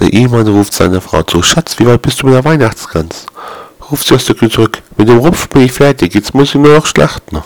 Der Ehemann ruft seine Frau zu. Schatz, wie weit bist du mit der Weihnachtskranz? Ruft sie aus der Küche zurück. Mit dem Rumpf bin ich fertig, jetzt muss ich nur noch schlachten.